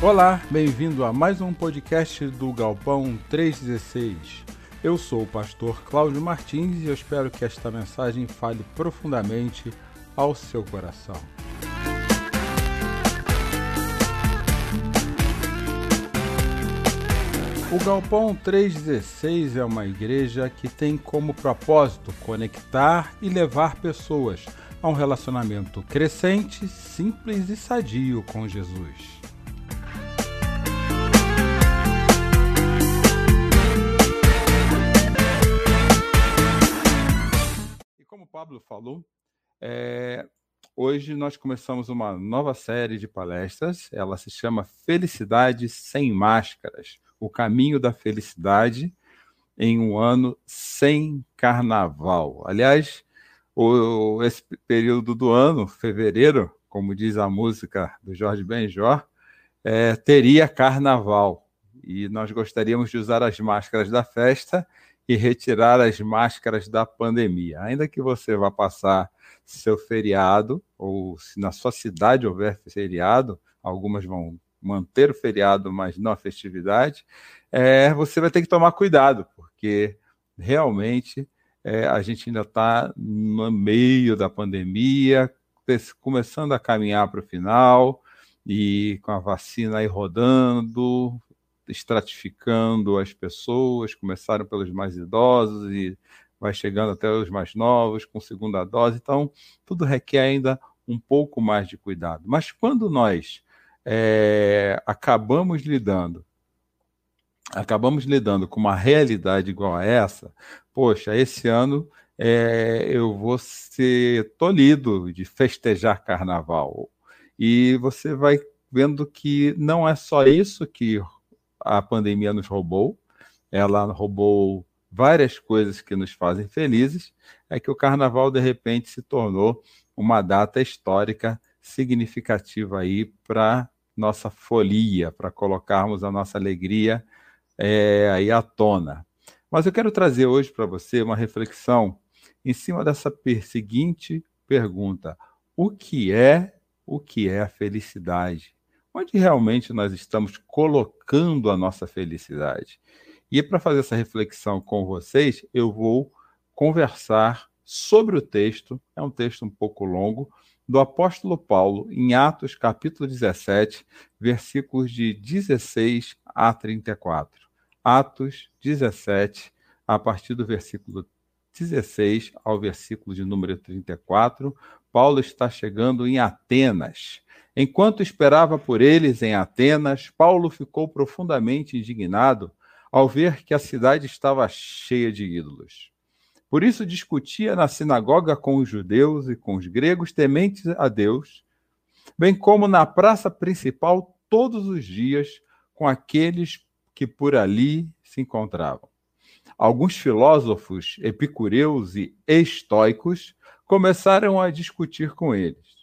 Olá, bem-vindo a mais um podcast do Galpão 316. Eu sou o pastor Cláudio Martins e eu espero que esta mensagem fale profundamente ao seu coração. O Galpão 316 é uma igreja que tem como propósito conectar e levar pessoas a um relacionamento crescente, simples e sadio com Jesus. Pablo falou, é, hoje nós começamos uma nova série de palestras. Ela se chama Felicidade Sem Máscaras O Caminho da Felicidade em um Ano Sem Carnaval. Aliás, o, esse período do ano, fevereiro, como diz a música do Jorge Benjor, é, teria carnaval. E nós gostaríamos de usar as máscaras da festa e retirar as máscaras da pandemia. Ainda que você vá passar seu feriado, ou se na sua cidade houver feriado, algumas vão manter o feriado, mas não a festividade, é, você vai ter que tomar cuidado, porque realmente é, a gente ainda está no meio da pandemia, começando a caminhar para o final, e com a vacina aí rodando, estratificando as pessoas, começaram pelos mais idosos e vai chegando até os mais novos com segunda dose. Então, tudo requer ainda um pouco mais de cuidado. Mas quando nós é, acabamos lidando, acabamos lidando com uma realidade igual a essa, poxa, esse ano é, eu vou ser tolhido de festejar carnaval. E você vai vendo que não é só isso que a pandemia nos roubou, ela roubou várias coisas que nos fazem felizes, é que o carnaval de repente se tornou uma data histórica significativa aí para nossa folia, para colocarmos a nossa alegria é, aí à tona. Mas eu quero trazer hoje para você uma reflexão em cima dessa seguinte pergunta: o que é o que é a felicidade? Onde realmente nós estamos colocando a nossa felicidade. E para fazer essa reflexão com vocês, eu vou conversar sobre o texto, é um texto um pouco longo, do apóstolo Paulo, em Atos capítulo 17, versículos de 16 a 34. Atos 17, a partir do versículo 16 ao versículo de número 34, Paulo está chegando em Atenas. Enquanto esperava por eles em Atenas, Paulo ficou profundamente indignado ao ver que a cidade estava cheia de ídolos. Por isso discutia na sinagoga com os judeus e com os gregos tementes a Deus, bem como na praça principal todos os dias com aqueles que por ali se encontravam. Alguns filósofos epicureus e estoicos começaram a discutir com eles.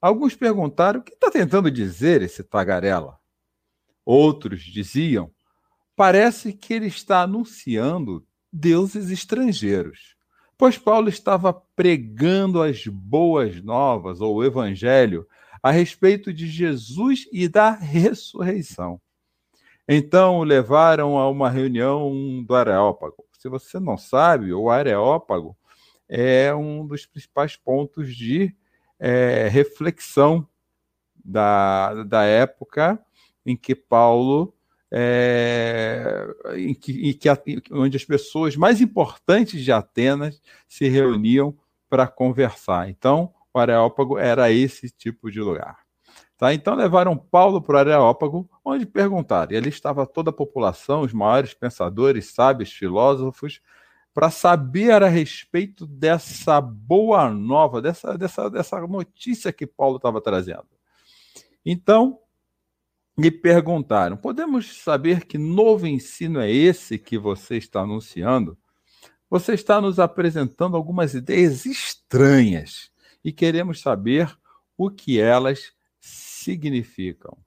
Alguns perguntaram o que está tentando dizer esse tagarela. Outros diziam: parece que ele está anunciando deuses estrangeiros, pois Paulo estava pregando as boas novas, ou o evangelho, a respeito de Jesus e da ressurreição. Então o levaram a uma reunião do Areópago. Se você não sabe, o Areópago é um dos principais pontos de é, reflexão da, da época em que Paulo, é, em que, em que, onde as pessoas mais importantes de Atenas se reuniam para conversar. Então, o Areópago era esse tipo de lugar. Tá? Então levaram Paulo para o Areópago, onde perguntaram. E ali estava toda a população, os maiores pensadores, sábios, filósofos, para saber a respeito dessa boa nova, dessa, dessa, dessa notícia que Paulo estava trazendo. Então, me perguntaram: podemos saber que novo ensino é esse que você está anunciando? Você está nos apresentando algumas ideias estranhas e queremos saber o que elas significam.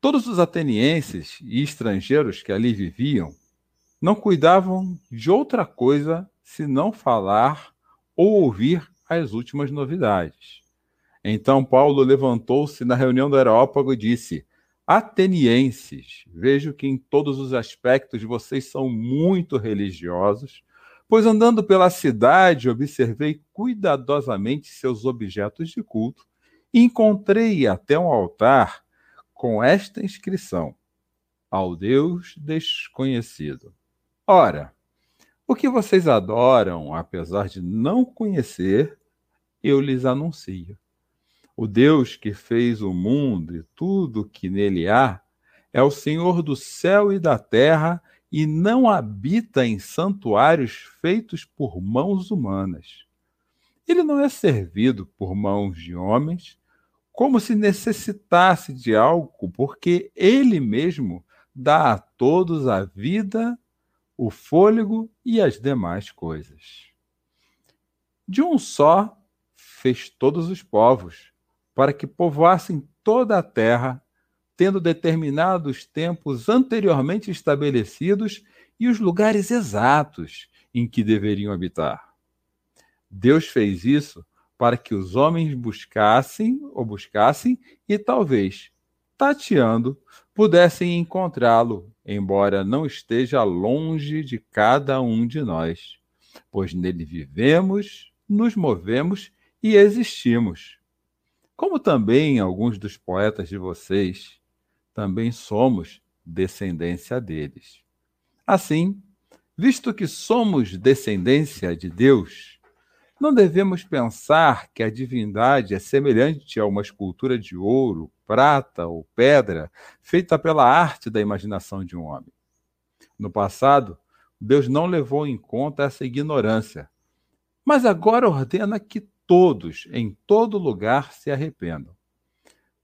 Todos os atenienses e estrangeiros que ali viviam não cuidavam de outra coisa senão falar ou ouvir as últimas novidades. Então Paulo levantou-se na reunião do Areópago e disse: Atenienses, vejo que em todos os aspectos vocês são muito religiosos, pois andando pela cidade observei cuidadosamente seus objetos de culto e encontrei até um altar com esta inscrição: Ao Deus desconhecido. Ora, o que vocês adoram, apesar de não conhecer, eu lhes anuncio. O Deus que fez o mundo e tudo que nele há é o Senhor do céu e da terra e não habita em santuários feitos por mãos humanas. Ele não é servido por mãos de homens, como se necessitasse de algo, porque ele mesmo dá a todos a vida, o fôlego e as demais coisas. De um só fez todos os povos para que povoassem toda a terra, tendo determinados tempos anteriormente estabelecidos e os lugares exatos em que deveriam habitar. Deus fez isso para que os homens buscassem ou buscassem e talvez, tateando, pudessem encontrá-lo, embora não esteja longe de cada um de nós, pois nele vivemos, nos movemos e existimos como também alguns dos poetas de vocês, também somos descendência deles. Assim, visto que somos descendência de Deus, não devemos pensar que a divindade é semelhante a uma escultura de ouro, prata ou pedra feita pela arte da imaginação de um homem. No passado, Deus não levou em conta essa ignorância, mas agora ordena que todos, em todo lugar, se arrependam.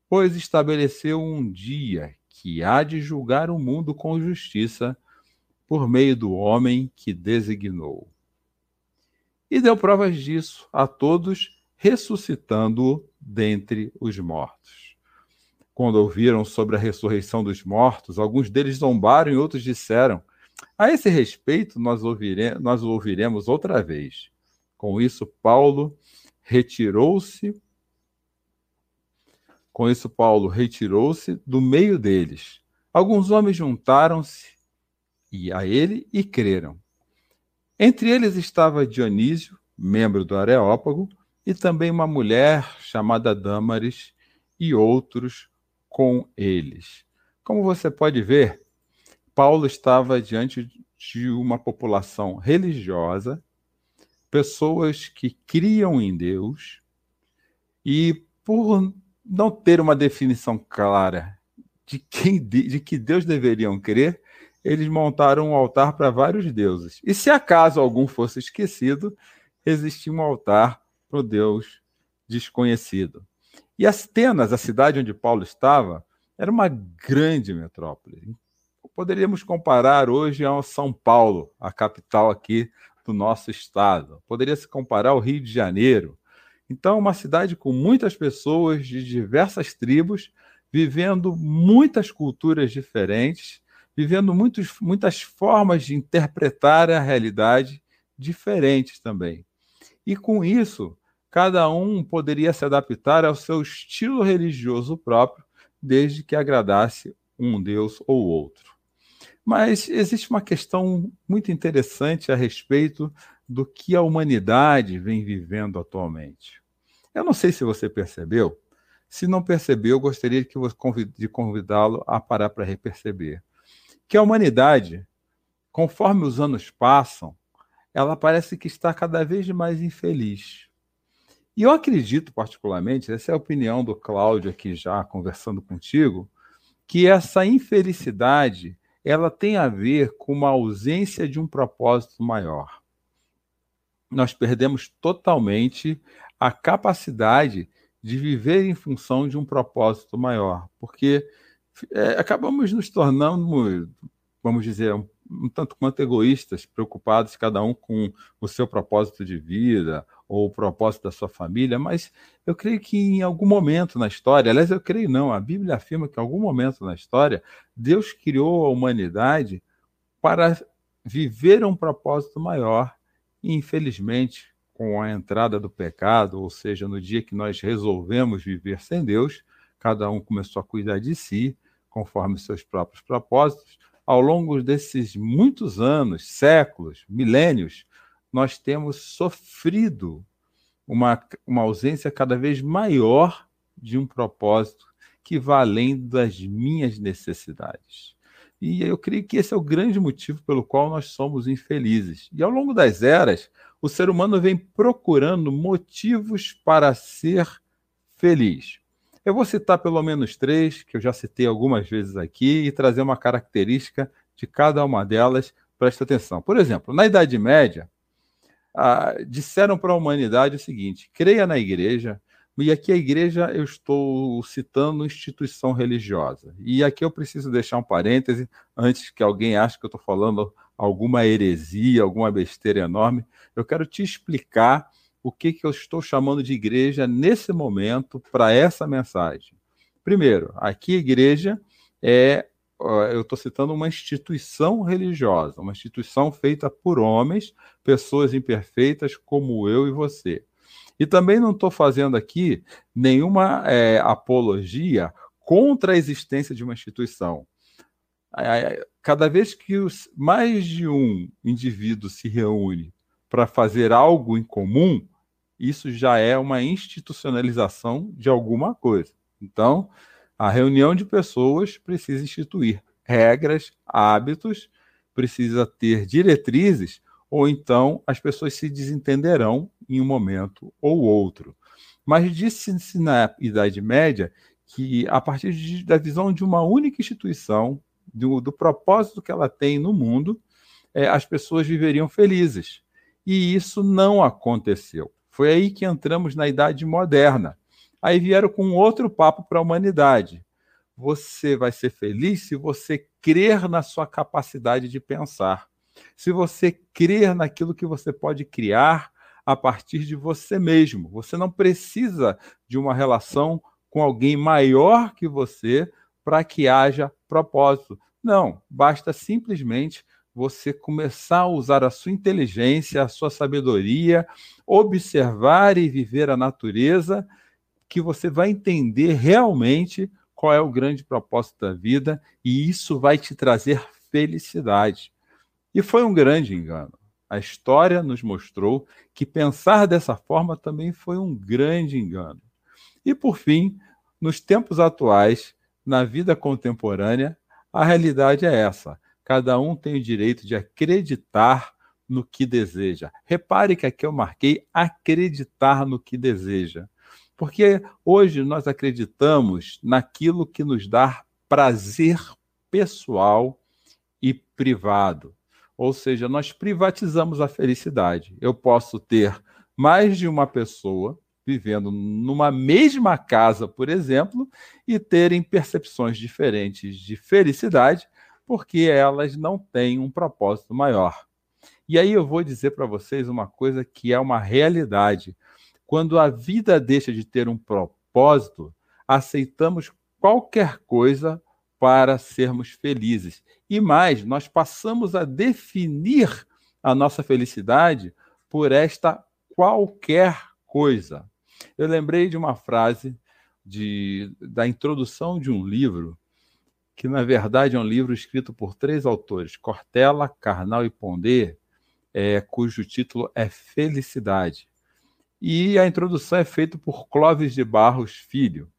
Pois estabeleceu um dia que há de julgar o mundo com justiça por meio do homem que designou. E deu provas disso a todos, ressuscitando-o dentre os mortos. Quando ouviram sobre a ressurreição dos mortos, alguns deles zombaram e outros disseram: A esse respeito, nós, ouvire nós o ouviremos outra vez. Com isso, Paulo retirou-se. Com isso, Paulo retirou-se do meio deles. Alguns homens juntaram-se a ele e creram. Entre eles estava Dionísio, membro do Areópago, e também uma mulher chamada Dâmaris e outros com eles. Como você pode ver, Paulo estava diante de uma população religiosa pessoas que criam em Deus e por não ter uma definição clara de quem de que Deus deveriam crer, eles montaram um altar para vários deuses. E se acaso algum fosse esquecido, existia um altar para o Deus desconhecido. E Atenas, a cidade onde Paulo estava, era uma grande metrópole. Poderíamos comparar hoje a São Paulo, a capital aqui do nosso estado. Poderia se comparar ao Rio de Janeiro. Então, uma cidade com muitas pessoas de diversas tribos, vivendo muitas culturas diferentes, vivendo muitos, muitas formas de interpretar a realidade diferentes também. E com isso, cada um poderia se adaptar ao seu estilo religioso próprio, desde que agradasse um Deus ou outro. Mas existe uma questão muito interessante a respeito do que a humanidade vem vivendo atualmente. Eu não sei se você percebeu. Se não percebeu, eu gostaria de convidá-lo a parar para reperceber. Que a humanidade, conforme os anos passam, ela parece que está cada vez mais infeliz. E eu acredito, particularmente, essa é a opinião do Cláudio aqui já conversando contigo, que essa infelicidade ela tem a ver com uma ausência de um propósito maior. Nós perdemos totalmente a capacidade de viver em função de um propósito maior, porque é, acabamos nos tornando, vamos dizer, um, um tanto quanto egoístas, preocupados cada um com o seu propósito de vida ou o propósito da sua família, mas eu creio que em algum momento na história, aliás, eu creio não, a Bíblia afirma que em algum momento na história, Deus criou a humanidade para viver um propósito maior. E, infelizmente, com a entrada do pecado, ou seja, no dia que nós resolvemos viver sem Deus, cada um começou a cuidar de si, conforme seus próprios propósitos. Ao longo desses muitos anos, séculos, milênios, nós temos sofrido uma, uma ausência cada vez maior de um propósito que vá além das minhas necessidades. E eu creio que esse é o grande motivo pelo qual nós somos infelizes. E ao longo das eras, o ser humano vem procurando motivos para ser feliz. Eu vou citar pelo menos três, que eu já citei algumas vezes aqui, e trazer uma característica de cada uma delas. Presta atenção. Por exemplo, na Idade Média, ah, disseram para a humanidade o seguinte: creia na igreja, e aqui a igreja eu estou citando instituição religiosa. E aqui eu preciso deixar um parêntese antes que alguém ache que eu estou falando alguma heresia, alguma besteira enorme. Eu quero te explicar o que, que eu estou chamando de igreja nesse momento para essa mensagem. Primeiro, aqui igreja é, eu estou citando uma instituição religiosa, uma instituição feita por homens, pessoas imperfeitas como eu e você. E também não estou fazendo aqui nenhuma é, apologia contra a existência de uma instituição. Cada vez que os, mais de um indivíduo se reúne para fazer algo em comum, isso já é uma institucionalização de alguma coisa. Então, a reunião de pessoas precisa instituir regras, hábitos, precisa ter diretrizes ou então as pessoas se desentenderão em um momento ou outro. Mas disse-se na Idade Média que, a partir de, da visão de uma única instituição, do, do propósito que ela tem no mundo, é, as pessoas viveriam felizes. E isso não aconteceu. Foi aí que entramos na Idade Moderna. Aí vieram com outro papo para a humanidade. Você vai ser feliz se você crer na sua capacidade de pensar se você crer naquilo que você pode criar a partir de você mesmo. Você não precisa de uma relação com alguém maior que você para que haja propósito. Não, basta simplesmente você começar a usar a sua inteligência, a sua sabedoria, observar e viver a natureza, que você vai entender realmente qual é o grande propósito da vida e isso vai te trazer felicidade. E foi um grande engano. A história nos mostrou que pensar dessa forma também foi um grande engano. E, por fim, nos tempos atuais, na vida contemporânea, a realidade é essa. Cada um tem o direito de acreditar no que deseja. Repare que aqui eu marquei acreditar no que deseja. Porque hoje nós acreditamos naquilo que nos dá prazer pessoal e privado. Ou seja, nós privatizamos a felicidade. Eu posso ter mais de uma pessoa vivendo numa mesma casa, por exemplo, e terem percepções diferentes de felicidade, porque elas não têm um propósito maior. E aí eu vou dizer para vocês uma coisa que é uma realidade. Quando a vida deixa de ter um propósito, aceitamos qualquer coisa para sermos felizes. E mais, nós passamos a definir a nossa felicidade por esta qualquer coisa. Eu lembrei de uma frase de, da introdução de um livro, que na verdade é um livro escrito por três autores, Cortella, Carnal e Pondé, é, cujo título é Felicidade. E a introdução é feita por Clóvis de Barros Filho.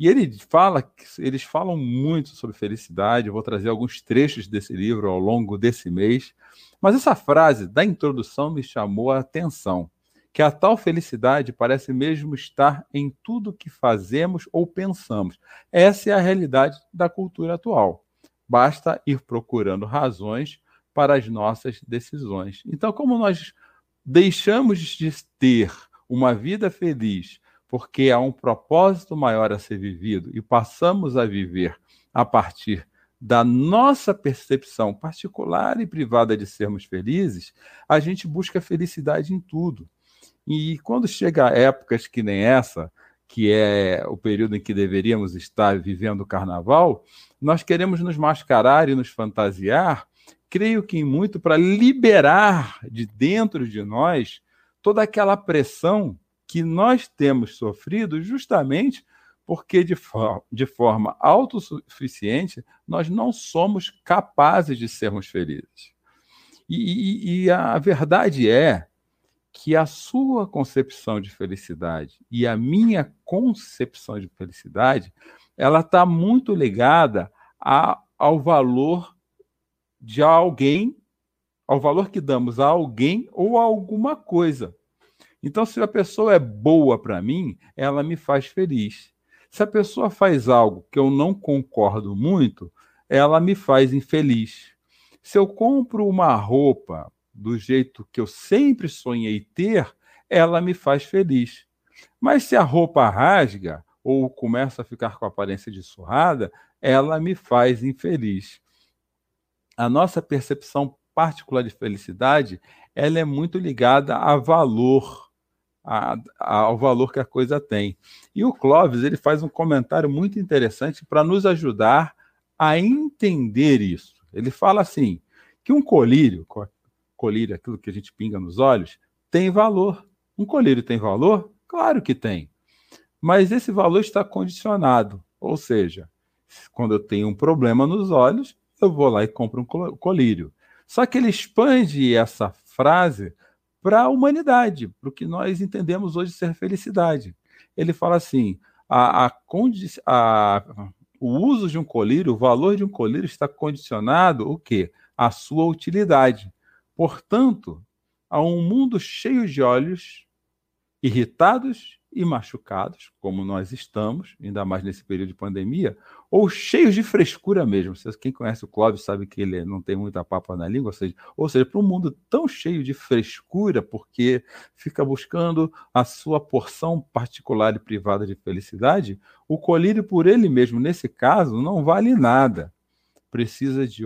E ele fala, eles falam muito sobre felicidade. Eu vou trazer alguns trechos desse livro ao longo desse mês. Mas essa frase da introdução me chamou a atenção, que a tal felicidade parece mesmo estar em tudo que fazemos ou pensamos. Essa é a realidade da cultura atual. Basta ir procurando razões para as nossas decisões. Então, como nós deixamos de ter uma vida feliz porque há um propósito maior a ser vivido e passamos a viver a partir da nossa percepção particular e privada de sermos felizes, a gente busca felicidade em tudo. E quando chega épocas que nem essa, que é o período em que deveríamos estar vivendo o carnaval, nós queremos nos mascarar e nos fantasiar, creio que muito para liberar de dentro de nós toda aquela pressão que nós temos sofrido justamente porque de, for de forma autossuficiente nós não somos capazes de sermos felizes. E, e, e a verdade é que a sua concepção de felicidade e a minha concepção de felicidade ela está muito ligada a, ao valor de alguém, ao valor que damos a alguém ou a alguma coisa. Então, se a pessoa é boa para mim, ela me faz feliz. Se a pessoa faz algo que eu não concordo muito, ela me faz infeliz. Se eu compro uma roupa do jeito que eu sempre sonhei ter, ela me faz feliz. Mas se a roupa rasga ou começa a ficar com a aparência de surrada, ela me faz infeliz. A nossa percepção particular de felicidade, ela é muito ligada a valor a, a, ao valor que a coisa tem. E o Clóvis ele faz um comentário muito interessante para nos ajudar a entender isso. Ele fala assim que um colírio, colírio, aquilo que a gente pinga nos olhos, tem valor. Um colírio tem valor? Claro que tem. Mas esse valor está condicionado. Ou seja, quando eu tenho um problema nos olhos, eu vou lá e compro um colírio. Só que ele expande essa frase para a humanidade, para o que nós entendemos hoje ser felicidade. Ele fala assim: a, a, a, o uso de um colírio, o valor de um colírio está condicionado o quê? A sua utilidade. Portanto, a um mundo cheio de olhos irritados e machucados, como nós estamos, ainda mais nesse período de pandemia, ou cheios de frescura mesmo. Quem conhece o Clóvis sabe que ele não tem muita papa na língua, ou seja, ou seja para um mundo tão cheio de frescura, porque fica buscando a sua porção particular e privada de felicidade, o colírio por ele mesmo, nesse caso, não vale nada. Precisa de,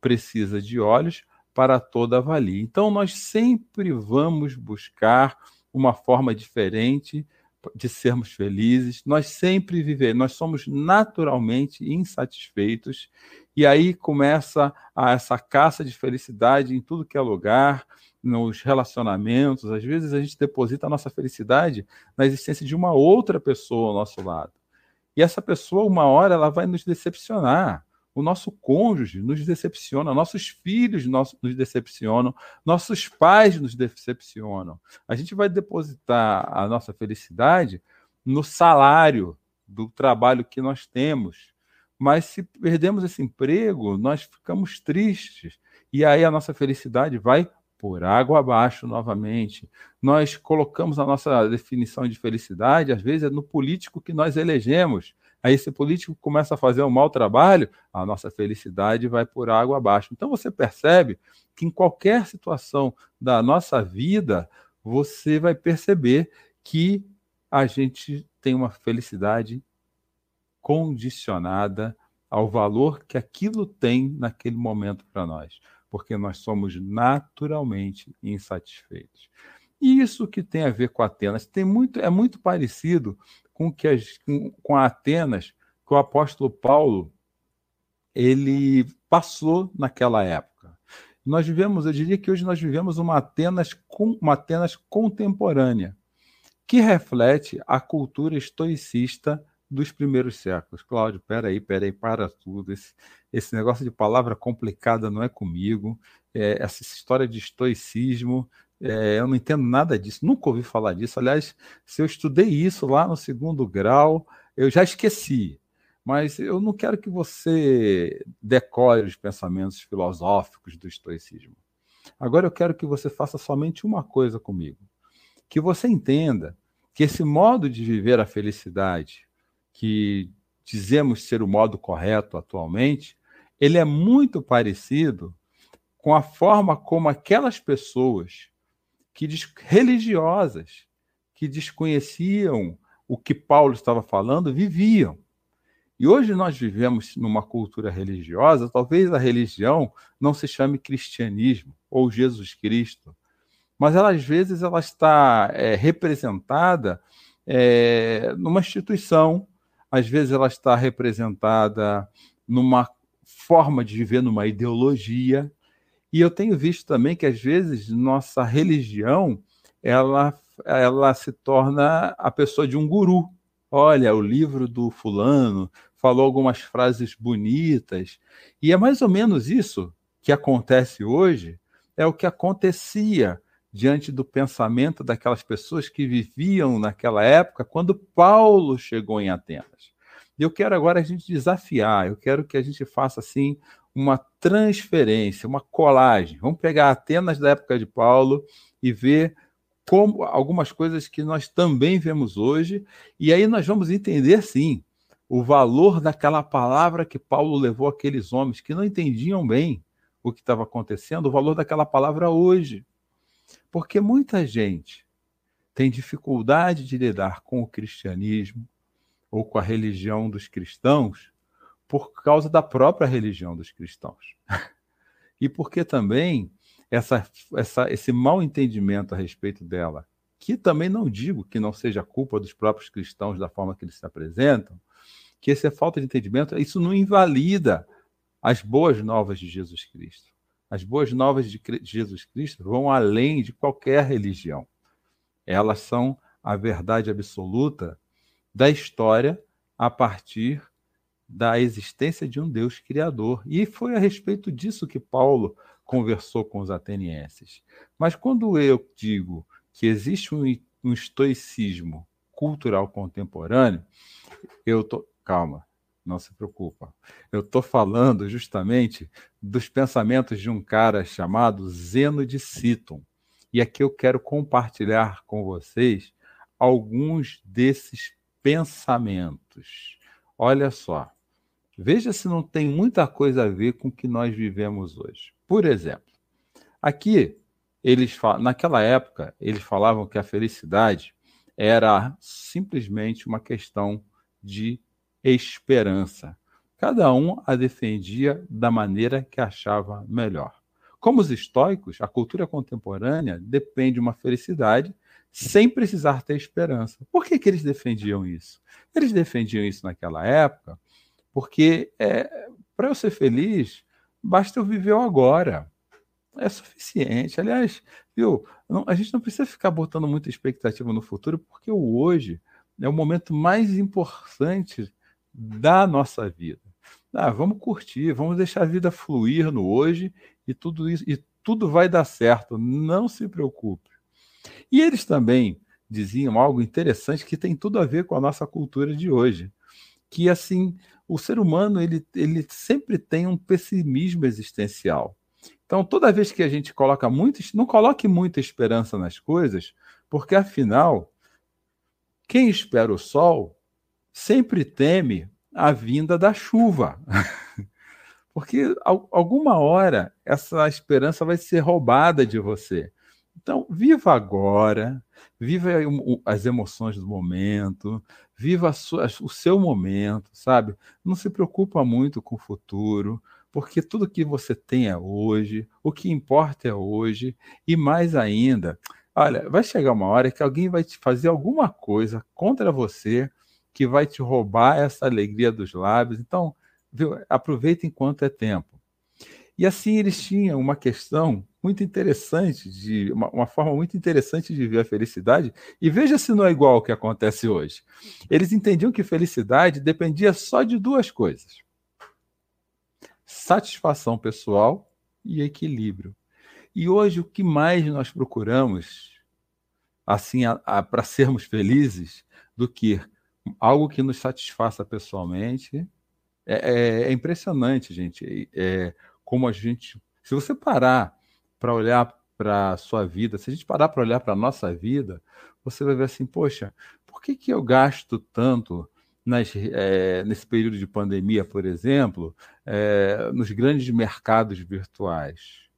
precisa de olhos para toda a valia. Então, nós sempre vamos buscar uma forma diferente de sermos felizes, nós sempre vivemos, nós somos naturalmente insatisfeitos, e aí começa a, essa caça de felicidade em tudo que é lugar, nos relacionamentos. Às vezes a gente deposita a nossa felicidade na existência de uma outra pessoa ao nosso lado. E essa pessoa, uma hora, ela vai nos decepcionar o nosso cônjuge nos decepciona, nossos filhos nos, decepcionam, nossos pais nos decepcionam. A gente vai depositar a nossa felicidade no salário do trabalho que nós temos. Mas se perdemos esse emprego, nós ficamos tristes. E aí a nossa felicidade vai por água abaixo novamente. Nós colocamos a nossa definição de felicidade, às vezes, é no político que nós elegemos. Aí esse político começa a fazer um mau trabalho, a nossa felicidade vai por água abaixo. Então você percebe que em qualquer situação da nossa vida, você vai perceber que a gente tem uma felicidade condicionada ao valor que aquilo tem naquele momento para nós, porque nós somos naturalmente insatisfeitos. Isso que tem a ver com Atenas tem muito, é muito parecido com que as, com, com Atenas que o apóstolo Paulo ele passou naquela época. Nós vivemos, eu diria que hoje nós vivemos uma Atenas, uma Atenas contemporânea, que reflete a cultura estoicista dos primeiros séculos. Cláudio, peraí, peraí, para tudo. Esse, esse negócio de palavra complicada não é comigo. É, essa história de estoicismo é, eu não entendo nada disso, nunca ouvi falar disso. Aliás, se eu estudei isso lá no segundo grau, eu já esqueci. Mas eu não quero que você decore os pensamentos filosóficos do estoicismo. Agora eu quero que você faça somente uma coisa comigo: que você entenda que esse modo de viver a felicidade, que dizemos ser o modo correto atualmente, ele é muito parecido com a forma como aquelas pessoas que religiosas que desconheciam o que Paulo estava falando viviam. E hoje nós vivemos numa cultura religiosa, talvez a religião não se chame cristianismo ou Jesus Cristo, mas ela, às vezes ela está é, representada é, numa instituição, às vezes ela está representada numa forma de viver, numa ideologia, e eu tenho visto também que, às vezes, nossa religião ela, ela se torna a pessoa de um guru. Olha, o livro do fulano falou algumas frases bonitas. E é mais ou menos isso que acontece hoje, é o que acontecia diante do pensamento daquelas pessoas que viviam naquela época, quando Paulo chegou em Atenas. Eu quero agora a gente desafiar, eu quero que a gente faça assim uma transferência, uma colagem. Vamos pegar Atenas da época de Paulo e ver como algumas coisas que nós também vemos hoje, e aí nós vamos entender sim o valor daquela palavra que Paulo levou aqueles homens que não entendiam bem o que estava acontecendo, o valor daquela palavra hoje. Porque muita gente tem dificuldade de lidar com o cristianismo ou com a religião dos cristãos por causa da própria religião dos cristãos. e porque também essa, essa, esse mal entendimento a respeito dela, que também não digo que não seja culpa dos próprios cristãos da forma que eles se apresentam, que essa falta de entendimento, isso não invalida as boas novas de Jesus Cristo. As boas novas de Jesus Cristo vão além de qualquer religião. Elas são a verdade absoluta da história a partir da existência de um Deus criador. E foi a respeito disso que Paulo conversou com os atenienses. Mas quando eu digo que existe um, um estoicismo cultural contemporâneo, eu tô calma, não se preocupa. Eu estou falando justamente dos pensamentos de um cara chamado Zeno de Citon. E aqui eu quero compartilhar com vocês alguns desses pensamentos. Olha só. Veja se não tem muita coisa a ver com o que nós vivemos hoje. Por exemplo, aqui eles naquela época eles falavam que a felicidade era simplesmente uma questão de esperança. Cada um a defendia da maneira que achava melhor. Como os estoicos, a cultura contemporânea depende de uma felicidade sem precisar ter esperança. Por que, que eles defendiam isso? Eles defendiam isso naquela época porque é, para eu ser feliz, basta eu viver o agora. É suficiente. Aliás, viu, não, a gente não precisa ficar botando muita expectativa no futuro, porque o hoje é o momento mais importante da nossa vida. Ah, vamos curtir, vamos deixar a vida fluir no hoje e tudo isso e tudo vai dar certo. Não se preocupe. E eles também diziam algo interessante que tem tudo a ver com a nossa cultura de hoje, que assim o ser humano ele, ele sempre tem um pessimismo existencial. Então, toda vez que a gente coloca muito, não coloque muita esperança nas coisas, porque afinal, quem espera o sol sempre teme a vinda da chuva. Porque alguma hora essa esperança vai ser roubada de você. Então, viva agora, viva as emoções do momento, viva sua, o seu momento, sabe? Não se preocupa muito com o futuro, porque tudo que você tem é hoje, o que importa é hoje, e mais ainda, olha, vai chegar uma hora que alguém vai te fazer alguma coisa contra você que vai te roubar essa alegria dos lábios. Então, viu, aproveita enquanto é tempo. E assim eles tinham uma questão muito interessante, de uma, uma, forma muito interessante de ver a felicidade. E veja se não é igual ao que acontece hoje. Eles entendiam que felicidade dependia só de duas coisas: satisfação pessoal e equilíbrio. E hoje o que mais nós procuramos, assim, para sermos felizes, do que algo que nos satisfaça pessoalmente. É, é, é impressionante, gente. É, como a gente. Se você parar para olhar para a sua vida, se a gente parar para olhar para a nossa vida, você vai ver assim: poxa, por que, que eu gasto tanto nas, é, nesse período de pandemia, por exemplo, é, nos grandes mercados virtuais?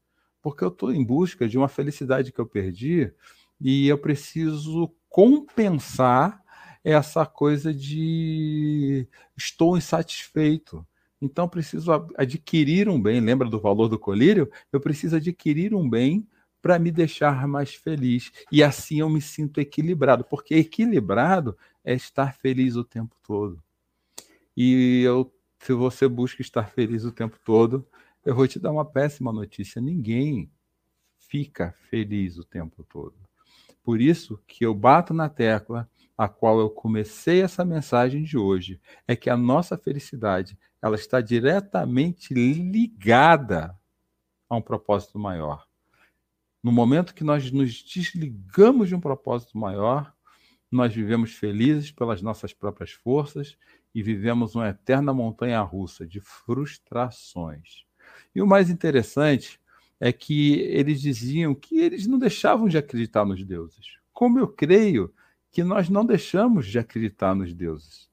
Porque eu estou em busca de uma felicidade que eu perdi e eu preciso compensar essa coisa de estou insatisfeito. Então preciso adquirir um bem. Lembra do valor do colírio? Eu preciso adquirir um bem para me deixar mais feliz. E assim eu me sinto equilibrado, porque equilibrado é estar feliz o tempo todo. E eu, se você busca estar feliz o tempo todo, eu vou te dar uma péssima notícia: ninguém fica feliz o tempo todo. Por isso que eu bato na tecla a qual eu comecei essa mensagem de hoje, é que a nossa felicidade, ela está diretamente ligada a um propósito maior. No momento que nós nos desligamos de um propósito maior, nós vivemos felizes pelas nossas próprias forças e vivemos uma eterna montanha russa de frustrações. E o mais interessante é que eles diziam que eles não deixavam de acreditar nos deuses. Como eu creio que nós não deixamos de acreditar nos deuses.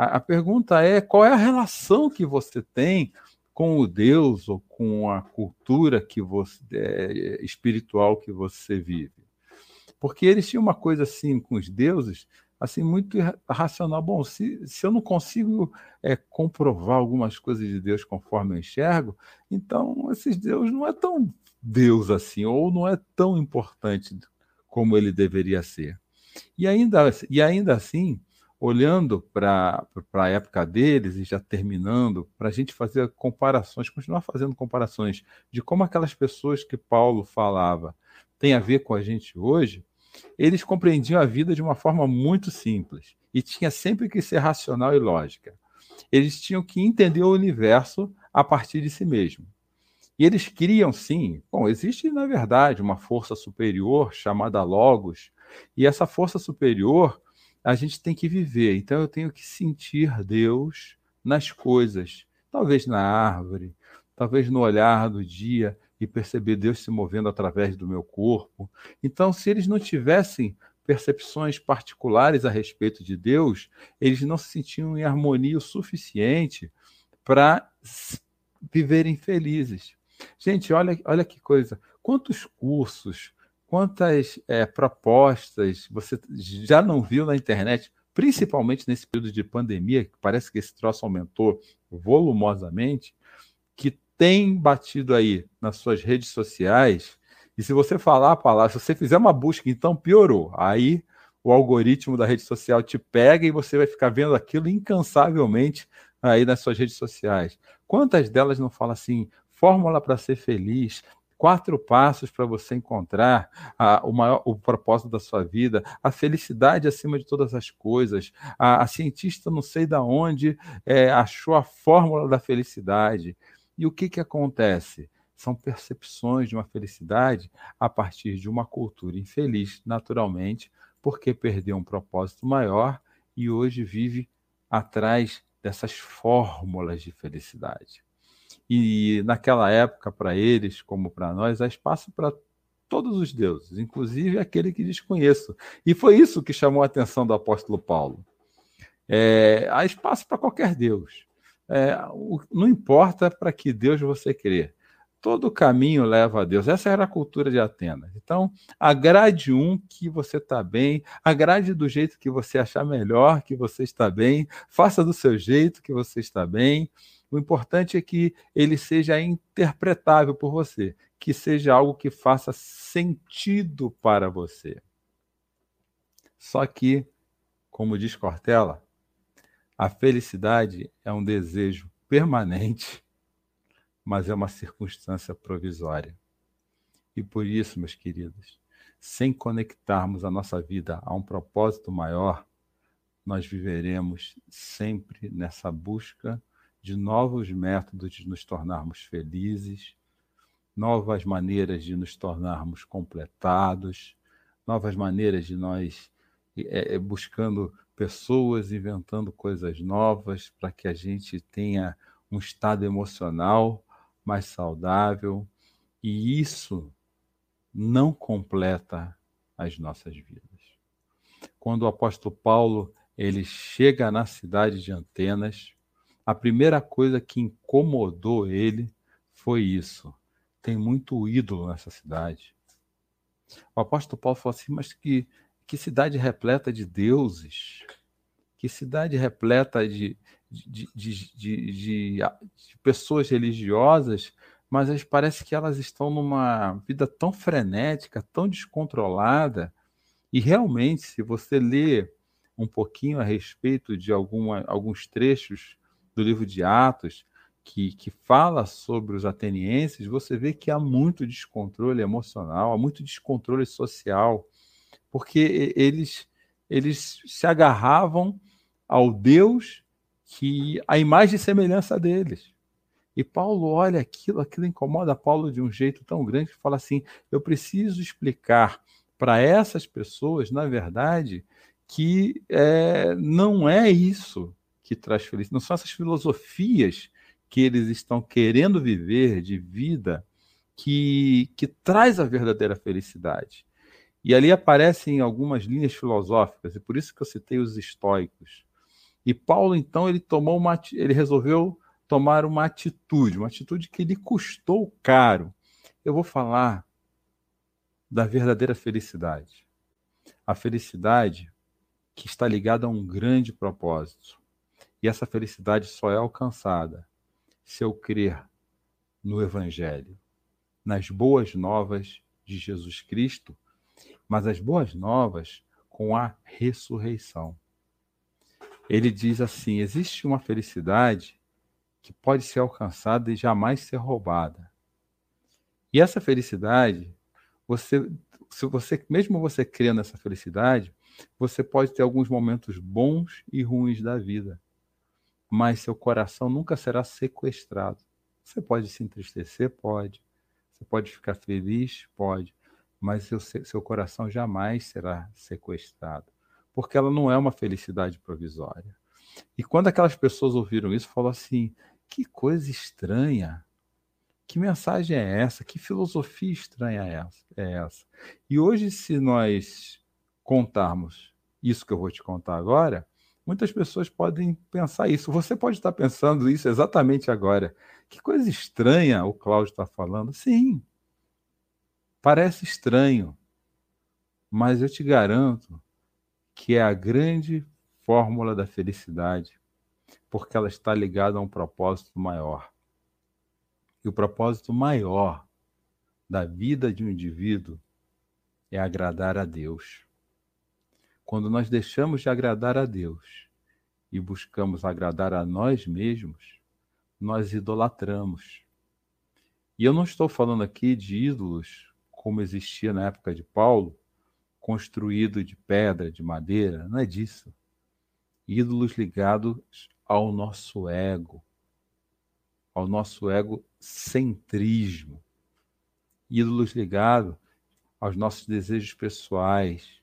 A, a pergunta é: qual é a relação que você tem com o Deus ou com a cultura que você, é, espiritual que você vive? Porque eles tinham uma coisa assim com os deuses, assim muito racional. Bom, se, se eu não consigo é, comprovar algumas coisas de Deus conforme eu enxergo, então esses Deus não é tão Deus assim, ou não é tão importante como ele deveria ser. E ainda, e ainda assim, olhando para a época deles e já terminando, para a gente fazer comparações, continuar fazendo comparações de como aquelas pessoas que Paulo falava têm a ver com a gente hoje, eles compreendiam a vida de uma forma muito simples e tinha sempre que ser racional e lógica. Eles tinham que entender o universo a partir de si mesmo. E eles criam, sim. Bom, existe, na verdade, uma força superior chamada Logos, e essa força superior a gente tem que viver. Então eu tenho que sentir Deus nas coisas, talvez na árvore, talvez no olhar do dia e perceber Deus se movendo através do meu corpo. Então, se eles não tivessem percepções particulares a respeito de Deus, eles não se sentiam em harmonia o suficiente para viverem felizes. Gente, olha, olha que coisa. Quantos cursos, quantas é, propostas você já não viu na internet, principalmente nesse período de pandemia, que parece que esse troço aumentou volumosamente, que tem batido aí nas suas redes sociais, e se você falar a palavra, se você fizer uma busca, então piorou. Aí o algoritmo da rede social te pega e você vai ficar vendo aquilo incansavelmente aí nas suas redes sociais. Quantas delas não falam assim, fórmula para ser feliz, quatro passos para você encontrar a, o, maior, o propósito da sua vida, a felicidade acima de todas as coisas. A, a cientista não sei da onde é, achou a fórmula da felicidade. E o que, que acontece? São percepções de uma felicidade a partir de uma cultura infeliz, naturalmente, porque perdeu um propósito maior e hoje vive atrás dessas fórmulas de felicidade. E naquela época, para eles, como para nós, há espaço para todos os deuses, inclusive aquele que desconheço. E foi isso que chamou a atenção do apóstolo Paulo. É, há espaço para qualquer Deus. É, o, não importa para que Deus você crê. Todo caminho leva a Deus. Essa era a cultura de Atenas. Então, agrade um que você está bem, agrade do jeito que você achar melhor que você está bem, faça do seu jeito que você está bem. O importante é que ele seja interpretável por você, que seja algo que faça sentido para você. Só que, como diz Cortella, a felicidade é um desejo permanente, mas é uma circunstância provisória. E por isso, meus queridos, sem conectarmos a nossa vida a um propósito maior, nós viveremos sempre nessa busca de novos métodos de nos tornarmos felizes, novas maneiras de nos tornarmos completados, novas maneiras de nós é, buscando pessoas, inventando coisas novas para que a gente tenha um estado emocional mais saudável. E isso não completa as nossas vidas. Quando o apóstolo Paulo ele chega na cidade de Antenas, a primeira coisa que incomodou ele foi isso. Tem muito ídolo nessa cidade. O apóstolo Paulo falou assim: mas que, que cidade repleta de deuses, que cidade repleta de, de, de, de, pessoas religiosas, mas parece que elas estão numa vida tão frenética, tão descontrolada. E realmente, se você lê um pouquinho a respeito de alguma, alguns trechos do livro de Atos, que, que fala sobre os atenienses, você vê que há muito descontrole emocional, há muito descontrole social. porque eles, eles se agarravam ao Deus que a imagem e semelhança deles. E Paulo olha aquilo, aquilo incomoda Paulo de um jeito tão grande que fala assim: eu preciso explicar para essas pessoas, na verdade, que é, não é isso que traz felicidade, não são essas filosofias que eles estão querendo viver de vida que, que traz a verdadeira felicidade. E ali aparecem algumas linhas filosóficas, e por isso que eu citei os estoicos. E Paulo, então, ele tomou uma, ele resolveu tomar uma atitude, uma atitude que lhe custou caro. Eu vou falar da verdadeira felicidade. A felicidade que está ligada a um grande propósito. E essa felicidade só é alcançada se eu crer no Evangelho, nas boas novas de Jesus Cristo, mas as boas novas com a ressurreição. Ele diz assim: existe uma felicidade que pode ser alcançada e jamais ser roubada. E essa felicidade, você, se você, mesmo você crendo nessa felicidade, você pode ter alguns momentos bons e ruins da vida, mas seu coração nunca será sequestrado. Você pode se entristecer, pode. Você pode ficar feliz, pode. Mas seu, seu coração jamais será sequestrado, porque ela não é uma felicidade provisória. E quando aquelas pessoas ouviram isso, falou assim: que coisa estranha. Que mensagem é essa? Que filosofia estranha é essa? É essa? E hoje, se nós contarmos isso que eu vou te contar agora, muitas pessoas podem pensar isso. Você pode estar pensando isso exatamente agora. Que coisa estranha o Cláudio está falando. Sim, parece estranho, mas eu te garanto que é a grande fórmula da felicidade porque ela está ligada a um propósito maior. E o propósito maior da vida de um indivíduo é agradar a Deus. Quando nós deixamos de agradar a Deus e buscamos agradar a nós mesmos, nós idolatramos. E eu não estou falando aqui de ídolos como existia na época de Paulo, construído de pedra, de madeira, não é disso. Ídolos ligados ao nosso ego, ao nosso egocentrismo, ídolos ligados aos nossos desejos pessoais.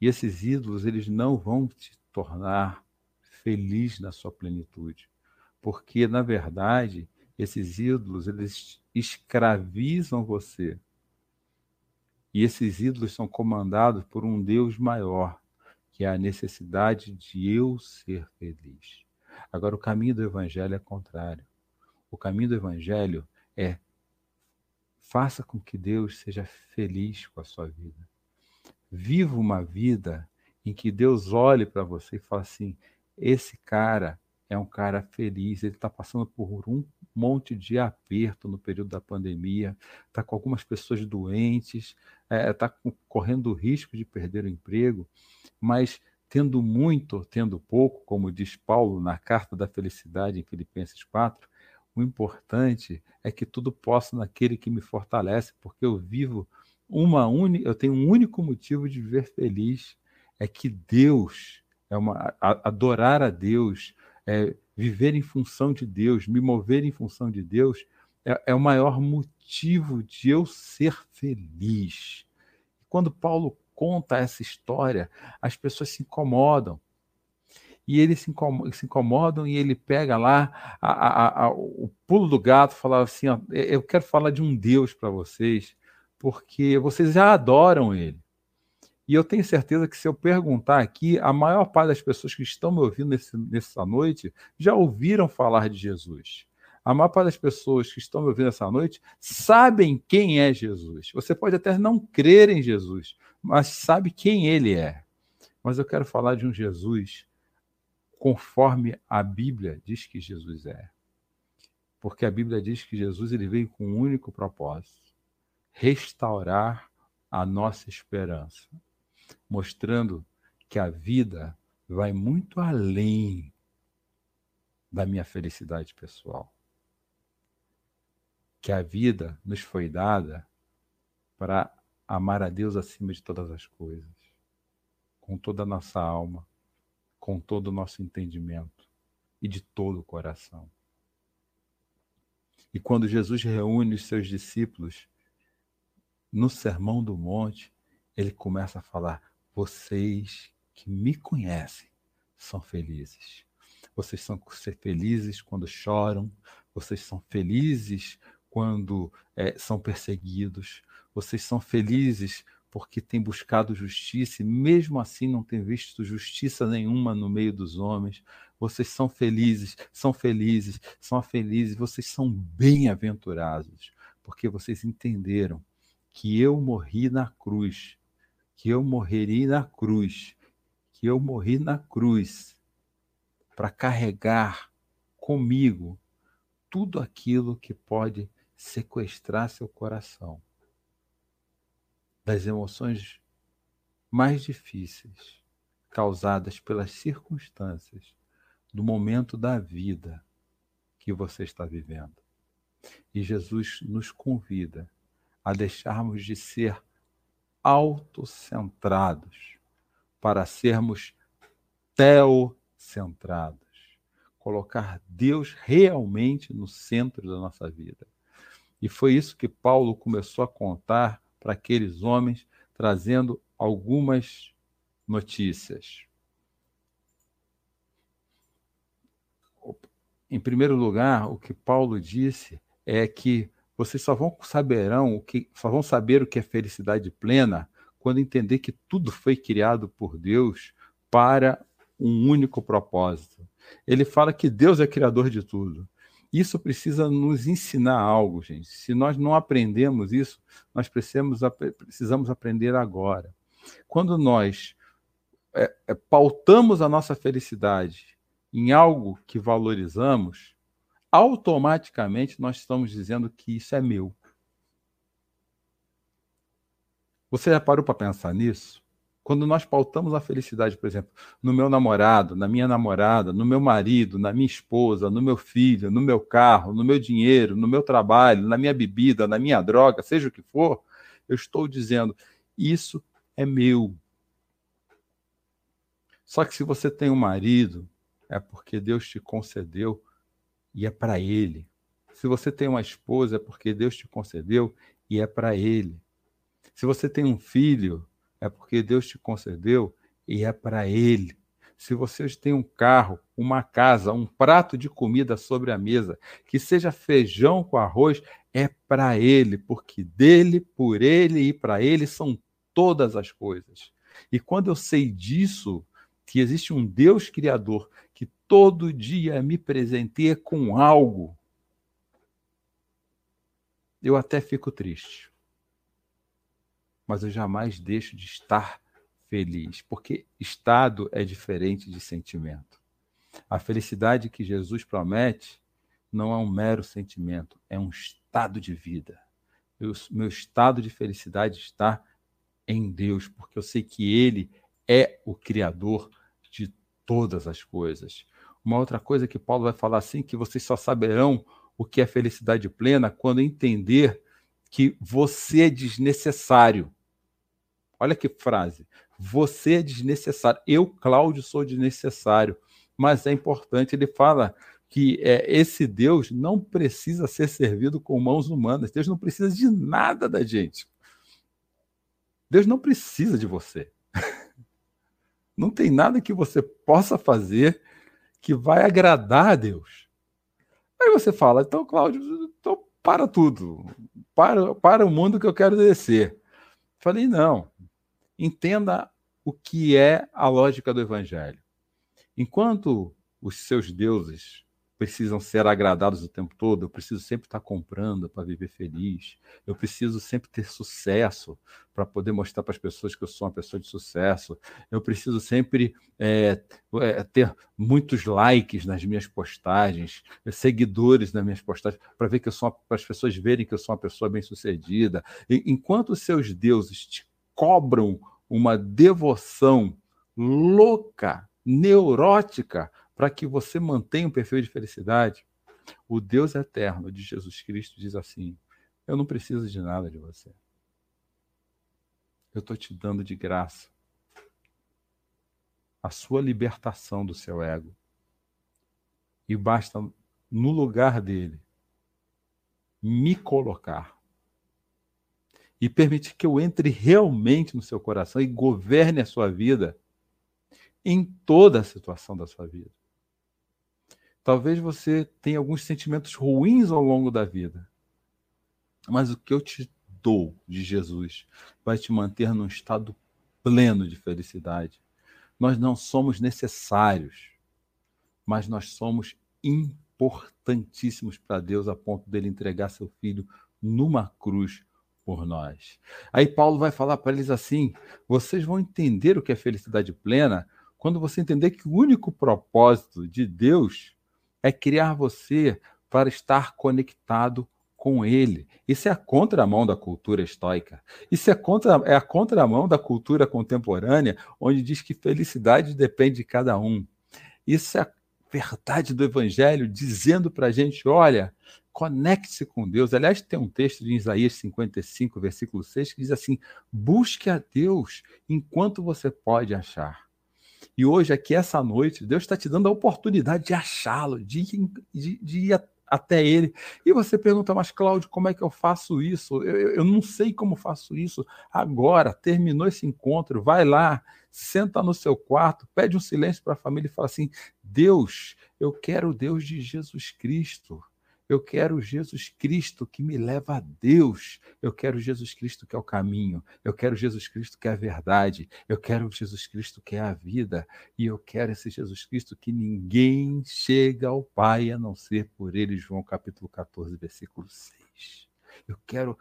E esses ídolos, eles não vão te tornar feliz na sua plenitude, porque na verdade, esses ídolos, eles escravizam você. E esses ídolos são comandados por um Deus maior, que é a necessidade de eu ser feliz. Agora, o caminho do Evangelho é contrário. O caminho do Evangelho é faça com que Deus seja feliz com a sua vida. Viva uma vida em que Deus olhe para você e fale assim: esse cara é um cara feliz, ele está passando por um monte de aperto no período da pandemia, está com algumas pessoas doentes, está é, correndo o risco de perder o emprego, mas tendo muito, tendo pouco, como diz Paulo na carta da felicidade em Filipenses 4, o importante é que tudo possa naquele que me fortalece, porque eu vivo uma única, eu tenho um único motivo de viver feliz, é que Deus é uma adorar a Deus, é viver em função de Deus, me mover em função de Deus, é, é o maior motivo de eu ser feliz. Quando Paulo conta essa história, as pessoas se incomodam. E eles se incomodam, se incomodam e ele pega lá a, a, a, o pulo do gato, fala assim: ó, eu quero falar de um Deus para vocês, porque vocês já adoram ele. E eu tenho certeza que se eu perguntar aqui, a maior parte das pessoas que estão me ouvindo nesse, nessa noite já ouviram falar de Jesus. A maior parte das pessoas que estão me ouvindo essa noite sabem quem é Jesus. Você pode até não crer em Jesus, mas sabe quem ele é. Mas eu quero falar de um Jesus conforme a Bíblia diz que Jesus é. Porque a Bíblia diz que Jesus ele veio com um único propósito: restaurar a nossa esperança, mostrando que a vida vai muito além da minha felicidade pessoal que a vida nos foi dada para amar a Deus acima de todas as coisas, com toda a nossa alma, com todo o nosso entendimento e de todo o coração. E quando Jesus reúne os seus discípulos no Sermão do Monte, ele começa a falar: vocês que me conhecem são felizes. Vocês são felizes quando choram, vocês são felizes quando é, são perseguidos, vocês são felizes porque têm buscado justiça e mesmo assim não têm visto justiça nenhuma no meio dos homens. Vocês são felizes, são felizes, são felizes, vocês são bem-aventurados, porque vocês entenderam que eu morri na cruz, que eu morreria na cruz, que eu morri na cruz para carregar comigo tudo aquilo que pode sequestrar seu coração das emoções mais difíceis causadas pelas circunstâncias do momento da vida que você está vivendo. E Jesus nos convida a deixarmos de ser autocentrados para sermos teocentrados. Colocar Deus realmente no centro da nossa vida. E foi isso que Paulo começou a contar para aqueles homens, trazendo algumas notícias. Em primeiro lugar, o que Paulo disse é que vocês só vão saberão o que só vão saber o que é felicidade plena quando entender que tudo foi criado por Deus para um único propósito. Ele fala que Deus é criador de tudo. Isso precisa nos ensinar algo, gente. Se nós não aprendemos isso, nós precisamos, precisamos aprender agora. Quando nós é, é, pautamos a nossa felicidade em algo que valorizamos, automaticamente nós estamos dizendo que isso é meu. Você já parou para pensar nisso? Quando nós pautamos a felicidade, por exemplo, no meu namorado, na minha namorada, no meu marido, na minha esposa, no meu filho, no meu carro, no meu dinheiro, no meu trabalho, na minha bebida, na minha droga, seja o que for, eu estou dizendo: isso é meu. Só que se você tem um marido, é porque Deus te concedeu e é para ele. Se você tem uma esposa, é porque Deus te concedeu e é para ele. Se você tem um filho, é porque Deus te concedeu e é para Ele. Se você tem um carro, uma casa, um prato de comida sobre a mesa, que seja feijão com arroz, é para Ele, porque dele, por Ele e para Ele são todas as coisas. E quando eu sei disso, que existe um Deus Criador todo dia me presenteia com algo, eu até fico triste mas eu jamais deixo de estar feliz, porque estado é diferente de sentimento. A felicidade que Jesus promete não é um mero sentimento, é um estado de vida. Eu, meu estado de felicidade está em Deus, porque eu sei que Ele é o Criador de todas as coisas. Uma outra coisa que Paulo vai falar assim, que vocês só saberão o que é felicidade plena quando entender que você é desnecessário. Olha que frase. Você é desnecessário. Eu, Cláudio, sou desnecessário. Mas é importante, ele fala que é, esse Deus não precisa ser servido com mãos humanas. Deus não precisa de nada da gente. Deus não precisa de você. Não tem nada que você possa fazer que vai agradar a Deus. Aí você fala, então, Cláudio, então para tudo. Para, para o mundo que eu quero descer. Falei, não. Entenda o que é a lógica do evangelho. Enquanto os seus deuses precisam ser agradados o tempo todo, eu preciso sempre estar comprando para viver feliz, eu preciso sempre ter sucesso para poder mostrar para as pessoas que eu sou uma pessoa de sucesso, eu preciso sempre é, é, ter muitos likes nas minhas postagens, seguidores nas minhas postagens, para ver que eu sou para as pessoas verem que eu sou uma pessoa bem sucedida. E, enquanto os seus deuses te cobram uma devoção louca, neurótica, para que você mantenha um perfil de felicidade. O Deus eterno de Jesus Cristo diz assim: Eu não preciso de nada de você. eu estou te dando de graça a sua libertação do seu ego. E basta, no lugar dele, me colocar e permitir que eu entre realmente no seu coração e governe a sua vida em toda a situação da sua vida. Talvez você tenha alguns sentimentos ruins ao longo da vida, mas o que eu te dou de Jesus vai te manter num estado pleno de felicidade. Nós não somos necessários, mas nós somos importantíssimos para Deus a ponto dele entregar seu filho numa cruz por nós. Aí Paulo vai falar para eles assim: vocês vão entender o que é felicidade plena quando você entender que o único propósito de Deus é criar você para estar conectado com ele. Isso é a contramão da cultura estoica. Isso é, contra, é a contramão da cultura contemporânea, onde diz que felicidade depende de cada um. Isso é a verdade do evangelho dizendo para a gente: olha, Conecte-se com Deus. Aliás, tem um texto de Isaías 55, versículo 6, que diz assim: busque a Deus enquanto você pode achar. E hoje, aqui, essa noite, Deus está te dando a oportunidade de achá-lo, de, de, de, ir até Ele. E você pergunta, mas Cláudio, como é que eu faço isso? Eu, eu não sei como faço isso. Agora, terminou esse encontro, vai lá, senta no seu quarto, pede um silêncio para a família e fala assim: Deus, eu quero o Deus de Jesus Cristo. Eu quero Jesus Cristo que me leva a Deus. Eu quero Jesus Cristo que é o caminho. Eu quero Jesus Cristo que é a verdade. Eu quero Jesus Cristo que é a vida. E eu quero esse Jesus Cristo que ninguém chega ao Pai a não ser por ele. João capítulo 14, versículo 6. Eu quero,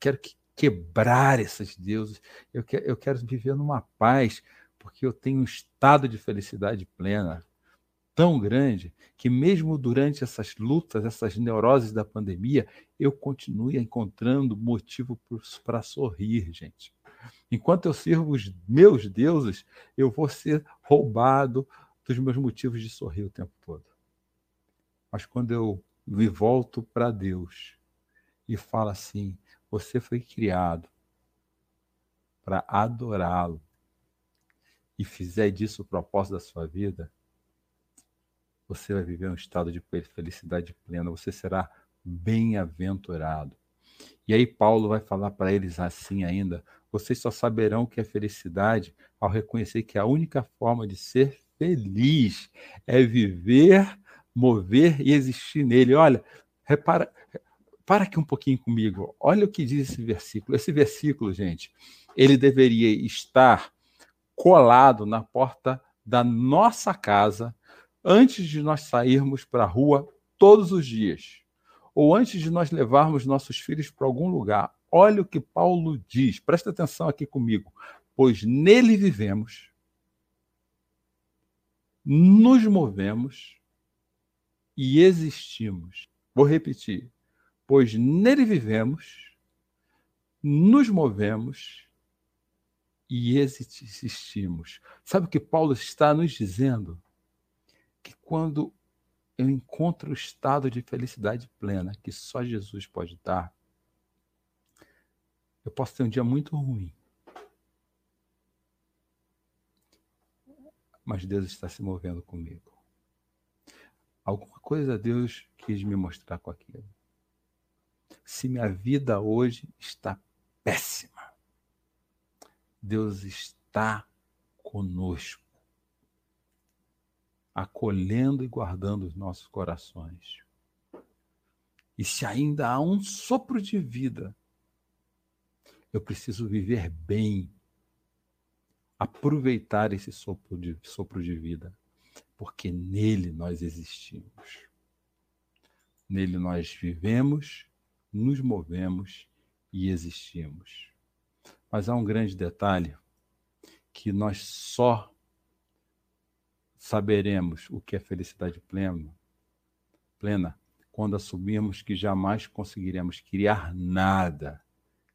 quero quebrar esses deuses. Eu quero, eu quero viver numa paz, porque eu tenho um estado de felicidade plena tão grande que mesmo durante essas lutas, essas neuroses da pandemia, eu continuo encontrando motivo para sorrir, gente. Enquanto eu sirvo os meus deuses, eu vou ser roubado dos meus motivos de sorrir o tempo todo. Mas quando eu me volto para Deus e falo assim: você foi criado para adorá-lo e fizer disso o propósito da sua vida, você vai viver um estado de felicidade plena, você será bem-aventurado. E aí Paulo vai falar para eles assim ainda: vocês só saberão que é felicidade ao reconhecer que a única forma de ser feliz é viver, mover e existir nele. Olha, repara, para aqui um pouquinho comigo. Olha o que diz esse versículo. Esse versículo, gente, ele deveria estar colado na porta da nossa casa antes de nós sairmos para a rua todos os dias, ou antes de nós levarmos nossos filhos para algum lugar, olha o que Paulo diz, presta atenção aqui comigo, pois nele vivemos, nos movemos e existimos. Vou repetir, pois nele vivemos, nos movemos e existimos. Sabe o que Paulo está nos dizendo? Que quando eu encontro o estado de felicidade plena que só Jesus pode dar, eu posso ter um dia muito ruim. Mas Deus está se movendo comigo. Alguma coisa Deus quis me mostrar com aquilo. Se minha vida hoje está péssima, Deus está conosco acolhendo e guardando os nossos corações. E se ainda há um sopro de vida, eu preciso viver bem, aproveitar esse sopro de, sopro de vida, porque nele nós existimos. Nele nós vivemos, nos movemos e existimos. Mas há um grande detalhe que nós só saberemos o que é felicidade plena, plena quando assumirmos que jamais conseguiremos criar nada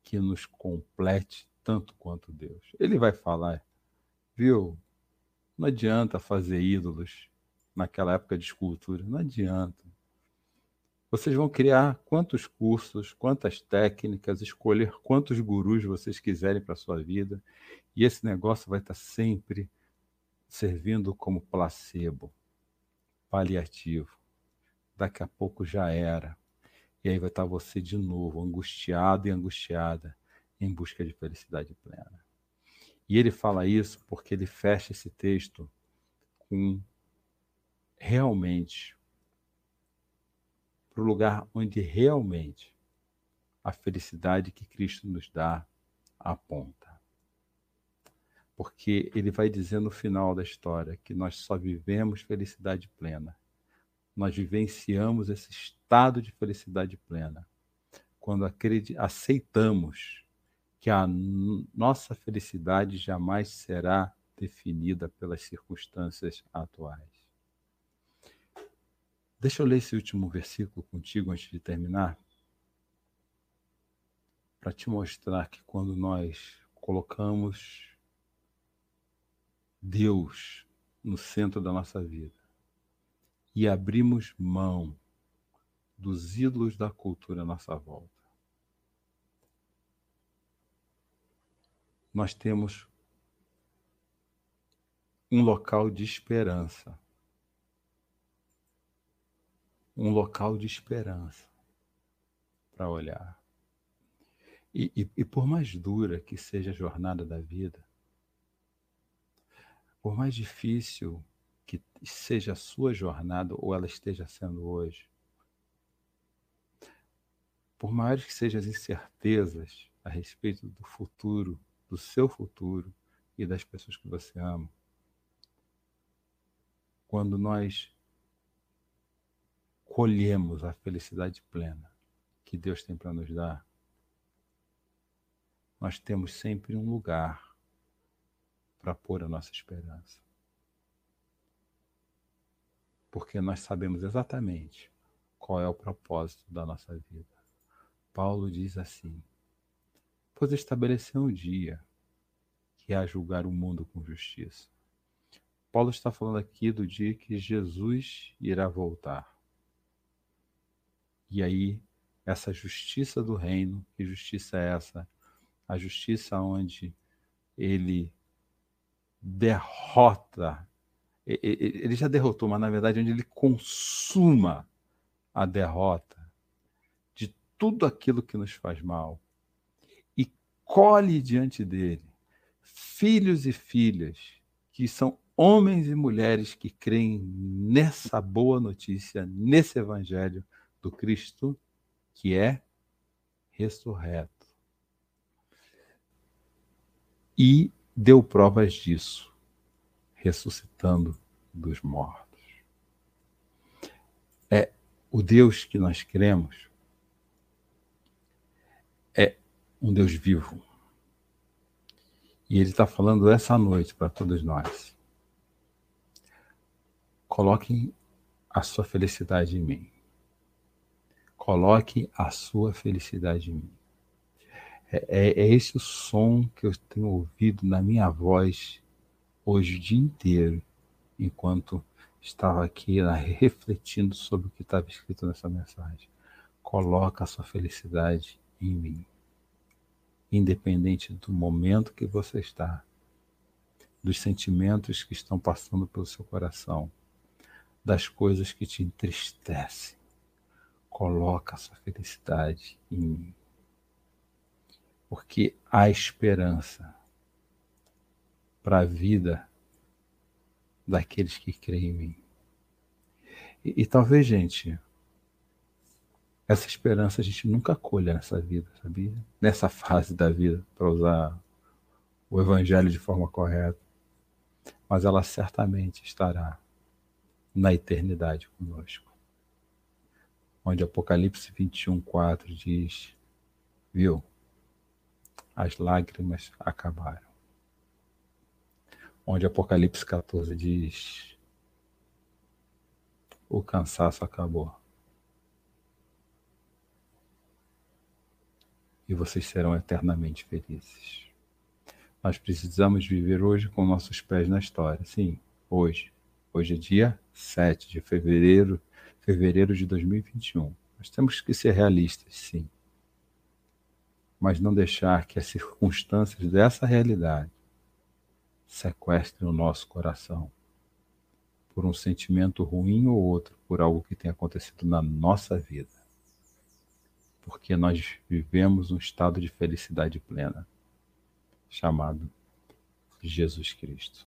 que nos complete tanto quanto Deus. Ele vai falar, viu? Não adianta fazer ídolos naquela época de escultura, não adianta. Vocês vão criar quantos cursos, quantas técnicas, escolher quantos gurus vocês quiserem para sua vida, e esse negócio vai estar sempre servindo como placebo, paliativo. Daqui a pouco já era. E aí vai estar você de novo, angustiado e angustiada, em busca de felicidade plena. E ele fala isso porque ele fecha esse texto com realmente para o lugar onde realmente a felicidade que Cristo nos dá aponta. Porque ele vai dizer no final da história que nós só vivemos felicidade plena. Nós vivenciamos esse estado de felicidade plena quando aceitamos que a nossa felicidade jamais será definida pelas circunstâncias atuais. Deixa eu ler esse último versículo contigo antes de terminar, para te mostrar que quando nós colocamos Deus no centro da nossa vida. E abrimos mão dos ídolos da cultura à nossa volta, nós temos um local de esperança. Um local de esperança para olhar. E, e, e, por mais dura que seja a jornada da vida, por mais difícil que seja a sua jornada ou ela esteja sendo hoje, por maiores que sejam as incertezas a respeito do futuro, do seu futuro e das pessoas que você ama, quando nós colhemos a felicidade plena que Deus tem para nos dar, nós temos sempre um lugar para pôr a nossa esperança. Porque nós sabemos exatamente qual é o propósito da nossa vida. Paulo diz assim: Pois estabeleceu um dia que é julgar o mundo com justiça. Paulo está falando aqui do dia que Jesus irá voltar. E aí, essa justiça do reino, que justiça é essa? A justiça onde ele derrota, ele já derrotou, mas na verdade onde ele consuma a derrota de tudo aquilo que nos faz mal e colhe diante dele filhos e filhas que são homens e mulheres que creem nessa boa notícia, nesse evangelho do Cristo que é ressurreto. E deu provas disso, ressuscitando dos mortos. É o Deus que nós cremos é um Deus vivo. E ele está falando essa noite para todos nós. Coloquem a sua felicidade em mim. Coloque a sua felicidade em mim. É, é, esse o som que eu tenho ouvido na minha voz hoje o dia inteiro, enquanto estava aqui né, refletindo sobre o que estava escrito nessa mensagem. Coloca a sua felicidade em mim. Independente do momento que você está, dos sentimentos que estão passando pelo seu coração, das coisas que te entristecem coloca a sua felicidade em mim. Porque há esperança para a vida daqueles que creem em mim. E, e, talvez, gente, essa esperança a gente nunca colha nessa vida, sabia? Nessa fase da vida, para usar o evangelho de forma correta. Mas ela certamente estará na eternidade conosco onde Apocalipse 21, 4 diz: Viu? As lágrimas acabaram. Onde Apocalipse 14 diz: O cansaço acabou. E vocês serão eternamente felizes. Nós precisamos viver hoje com nossos pés na história. Sim, hoje. Hoje é dia 7 de fevereiro fevereiro de 2021. Nós temos que ser realistas, sim. Mas não deixar que as circunstâncias dessa realidade sequestrem o nosso coração por um sentimento ruim ou outro, por algo que tem acontecido na nossa vida. Porque nós vivemos um estado de felicidade plena, chamado Jesus Cristo.